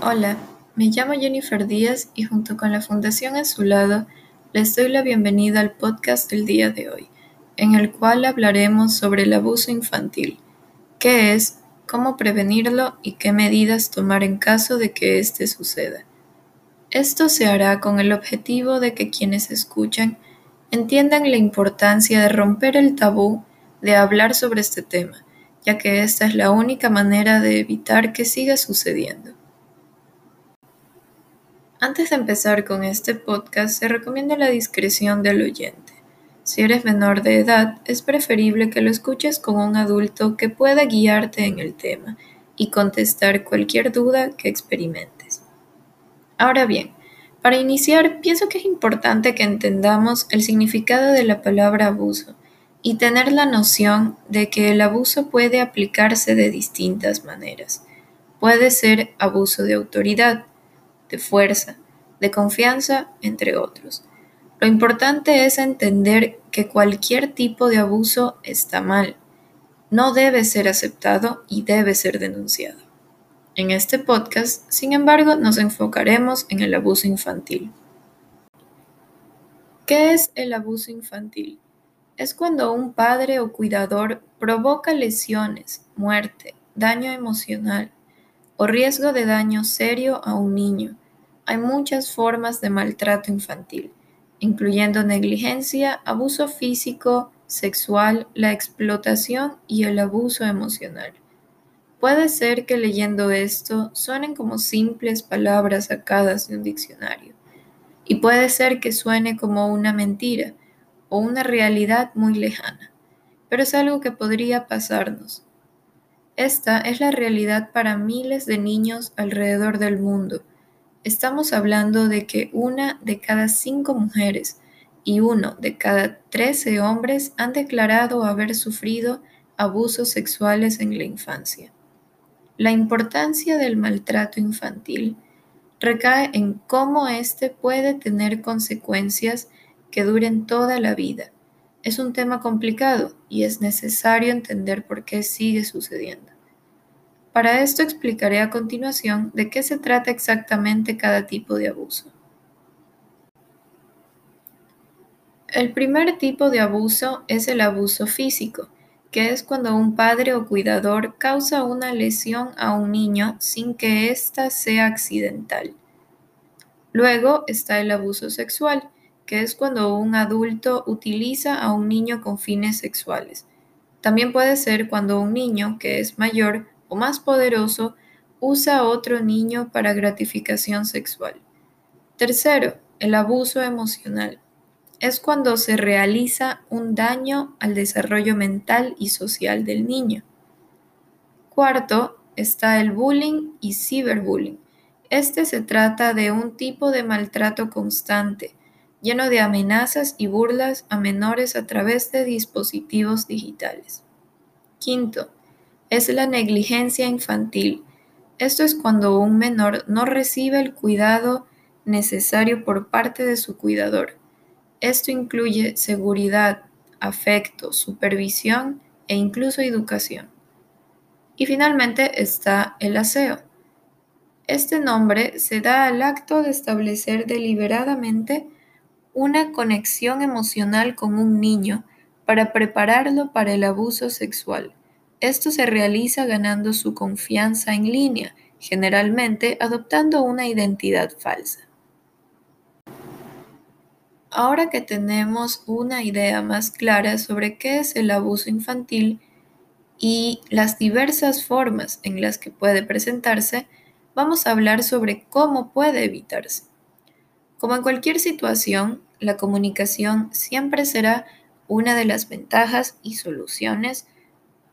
Hola, me llamo Jennifer Díaz y junto con la Fundación A Su Lado les doy la bienvenida al podcast del día de hoy, en el cual hablaremos sobre el abuso infantil, qué es, cómo prevenirlo y qué medidas tomar en caso de que éste suceda. Esto se hará con el objetivo de que quienes escuchan entiendan la importancia de romper el tabú de hablar sobre este tema, ya que esta es la única manera de evitar que siga sucediendo. Antes de empezar con este podcast, se recomienda la discreción del oyente. Si eres menor de edad, es preferible que lo escuches con un adulto que pueda guiarte en el tema y contestar cualquier duda que experimentes. Ahora bien, para iniciar, pienso que es importante que entendamos el significado de la palabra abuso y tener la noción de que el abuso puede aplicarse de distintas maneras. Puede ser abuso de autoridad, de fuerza, de confianza, entre otros. Lo importante es entender que cualquier tipo de abuso está mal, no debe ser aceptado y debe ser denunciado. En este podcast, sin embargo, nos enfocaremos en el abuso infantil. ¿Qué es el abuso infantil? Es cuando un padre o cuidador provoca lesiones, muerte, daño emocional, o riesgo de daño serio a un niño. Hay muchas formas de maltrato infantil, incluyendo negligencia, abuso físico, sexual, la explotación y el abuso emocional. Puede ser que leyendo esto suenen como simples palabras sacadas de un diccionario, y puede ser que suene como una mentira o una realidad muy lejana, pero es algo que podría pasarnos esta es la realidad para miles de niños alrededor del mundo. Estamos hablando de que una de cada cinco mujeres y uno de cada trece hombres han declarado haber sufrido abusos sexuales en la infancia. La importancia del maltrato infantil recae en cómo éste puede tener consecuencias que duren toda la vida es un tema complicado y es necesario entender por qué sigue sucediendo. Para esto explicaré a continuación de qué se trata exactamente cada tipo de abuso. El primer tipo de abuso es el abuso físico, que es cuando un padre o cuidador causa una lesión a un niño sin que ésta sea accidental. Luego está el abuso sexual, que es cuando un adulto utiliza a un niño con fines sexuales. También puede ser cuando un niño que es mayor o más poderoso usa a otro niño para gratificación sexual. Tercero, el abuso emocional. Es cuando se realiza un daño al desarrollo mental y social del niño. Cuarto, está el bullying y ciberbullying. Este se trata de un tipo de maltrato constante lleno de amenazas y burlas a menores a través de dispositivos digitales. Quinto, es la negligencia infantil. Esto es cuando un menor no recibe el cuidado necesario por parte de su cuidador. Esto incluye seguridad, afecto, supervisión e incluso educación. Y finalmente está el aseo. Este nombre se da al acto de establecer deliberadamente una conexión emocional con un niño para prepararlo para el abuso sexual. Esto se realiza ganando su confianza en línea, generalmente adoptando una identidad falsa. Ahora que tenemos una idea más clara sobre qué es el abuso infantil y las diversas formas en las que puede presentarse, vamos a hablar sobre cómo puede evitarse. Como en cualquier situación, la comunicación siempre será una de las ventajas y soluciones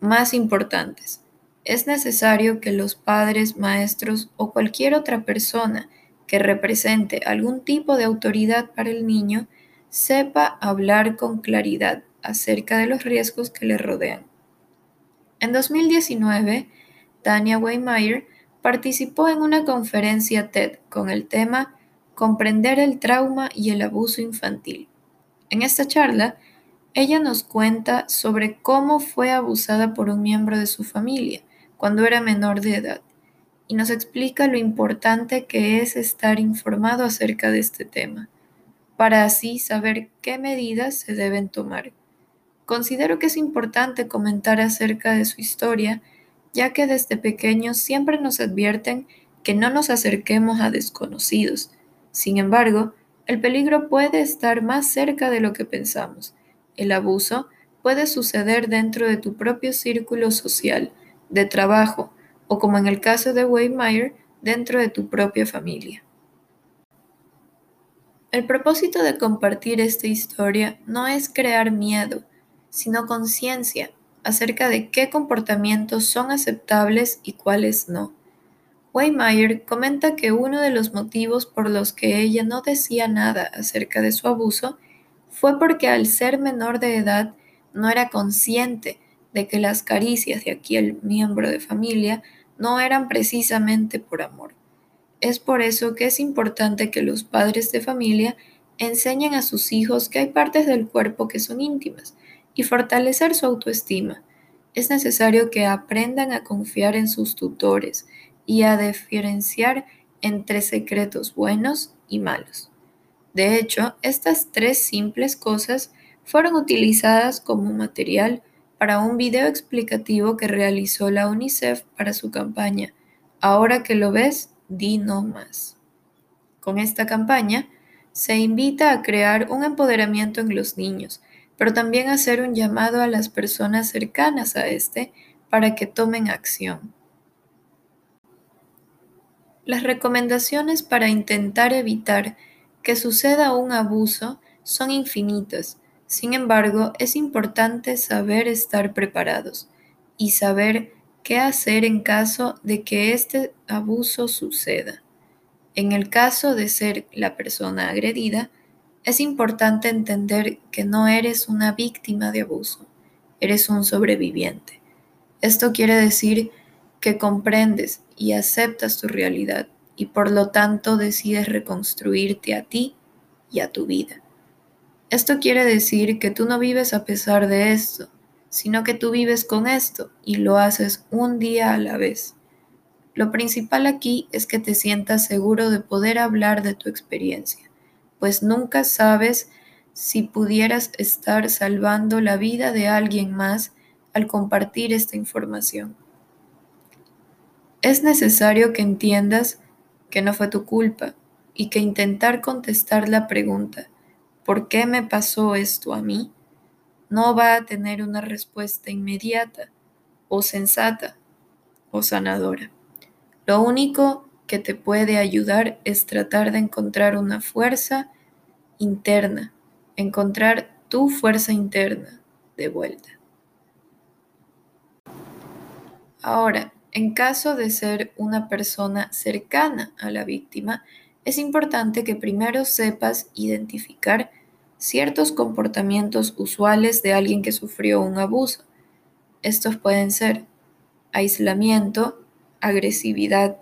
más importantes. Es necesario que los padres, maestros o cualquier otra persona que represente algún tipo de autoridad para el niño sepa hablar con claridad acerca de los riesgos que le rodean. En 2019, Tania Weymeyer participó en una conferencia TED con el tema comprender el trauma y el abuso infantil. En esta charla, ella nos cuenta sobre cómo fue abusada por un miembro de su familia cuando era menor de edad y nos explica lo importante que es estar informado acerca de este tema, para así saber qué medidas se deben tomar. Considero que es importante comentar acerca de su historia, ya que desde pequeños siempre nos advierten que no nos acerquemos a desconocidos. Sin embargo, el peligro puede estar más cerca de lo que pensamos. El abuso puede suceder dentro de tu propio círculo social, de trabajo, o como en el caso de Waymeyer, dentro de tu propia familia. El propósito de compartir esta historia no es crear miedo, sino conciencia acerca de qué comportamientos son aceptables y cuáles no. Waymeyer comenta que uno de los motivos por los que ella no decía nada acerca de su abuso fue porque al ser menor de edad no era consciente de que las caricias de aquel miembro de familia no eran precisamente por amor. Es por eso que es importante que los padres de familia enseñen a sus hijos que hay partes del cuerpo que son íntimas y fortalecer su autoestima. Es necesario que aprendan a confiar en sus tutores y a diferenciar entre secretos buenos y malos. De hecho, estas tres simples cosas fueron utilizadas como material para un video explicativo que realizó la UNICEF para su campaña Ahora que lo ves, di no más. Con esta campaña se invita a crear un empoderamiento en los niños, pero también hacer un llamado a las personas cercanas a este para que tomen acción. Las recomendaciones para intentar evitar que suceda un abuso son infinitas, sin embargo, es importante saber estar preparados y saber qué hacer en caso de que este abuso suceda. En el caso de ser la persona agredida, es importante entender que no eres una víctima de abuso, eres un sobreviviente. Esto quiere decir que comprendes y aceptas tu realidad y por lo tanto decides reconstruirte a ti y a tu vida. Esto quiere decir que tú no vives a pesar de esto, sino que tú vives con esto y lo haces un día a la vez. Lo principal aquí es que te sientas seguro de poder hablar de tu experiencia, pues nunca sabes si pudieras estar salvando la vida de alguien más al compartir esta información. Es necesario que entiendas que no fue tu culpa y que intentar contestar la pregunta ¿por qué me pasó esto a mí? no va a tener una respuesta inmediata o sensata o sanadora. Lo único que te puede ayudar es tratar de encontrar una fuerza interna, encontrar tu fuerza interna de vuelta. Ahora, en caso de ser una persona cercana a la víctima, es importante que primero sepas identificar ciertos comportamientos usuales de alguien que sufrió un abuso. Estos pueden ser aislamiento, agresividad,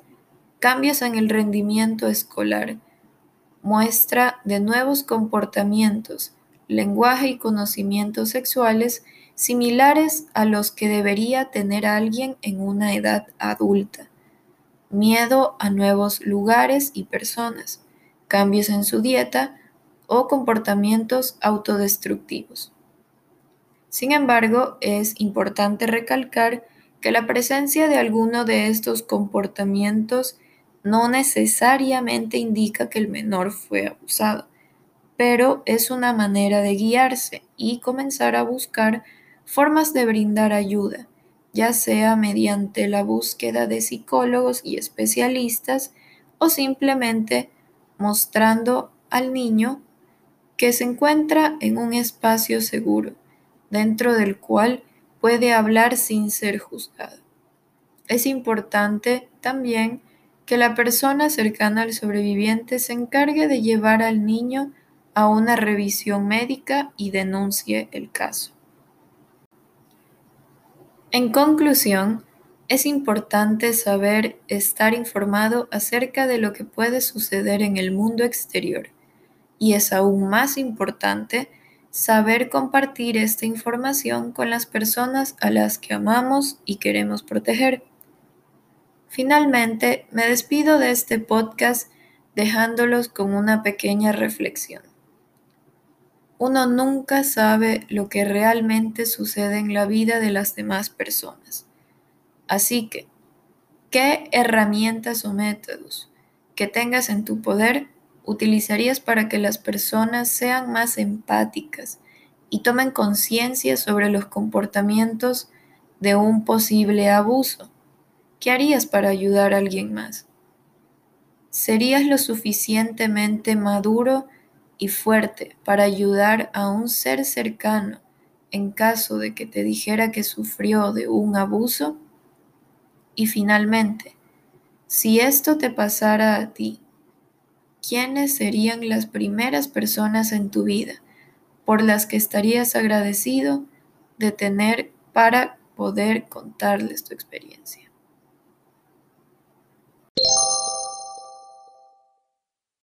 cambios en el rendimiento escolar, muestra de nuevos comportamientos, lenguaje y conocimientos sexuales similares a los que debería tener alguien en una edad adulta, miedo a nuevos lugares y personas, cambios en su dieta, o comportamientos autodestructivos. Sin embargo, es importante recalcar que la presencia de alguno de estos comportamientos no necesariamente indica que el menor fue abusado, pero es una manera de guiarse y comenzar a buscar formas de brindar ayuda, ya sea mediante la búsqueda de psicólogos y especialistas o simplemente mostrando al niño que se encuentra en un espacio seguro, dentro del cual puede hablar sin ser juzgado. Es importante también que la persona cercana al sobreviviente se encargue de llevar al niño a una revisión médica y denuncie el caso. En conclusión, es importante saber estar informado acerca de lo que puede suceder en el mundo exterior y es aún más importante saber compartir esta información con las personas a las que amamos y queremos proteger. Finalmente, me despido de este podcast dejándolos con una pequeña reflexión. Uno nunca sabe lo que realmente sucede en la vida de las demás personas. Así que, ¿qué herramientas o métodos que tengas en tu poder utilizarías para que las personas sean más empáticas y tomen conciencia sobre los comportamientos de un posible abuso? ¿Qué harías para ayudar a alguien más? ¿Serías lo suficientemente maduro y fuerte para ayudar a un ser cercano en caso de que te dijera que sufrió de un abuso? Y finalmente, si esto te pasara a ti, ¿quiénes serían las primeras personas en tu vida por las que estarías agradecido de tener para poder contarles tu experiencia?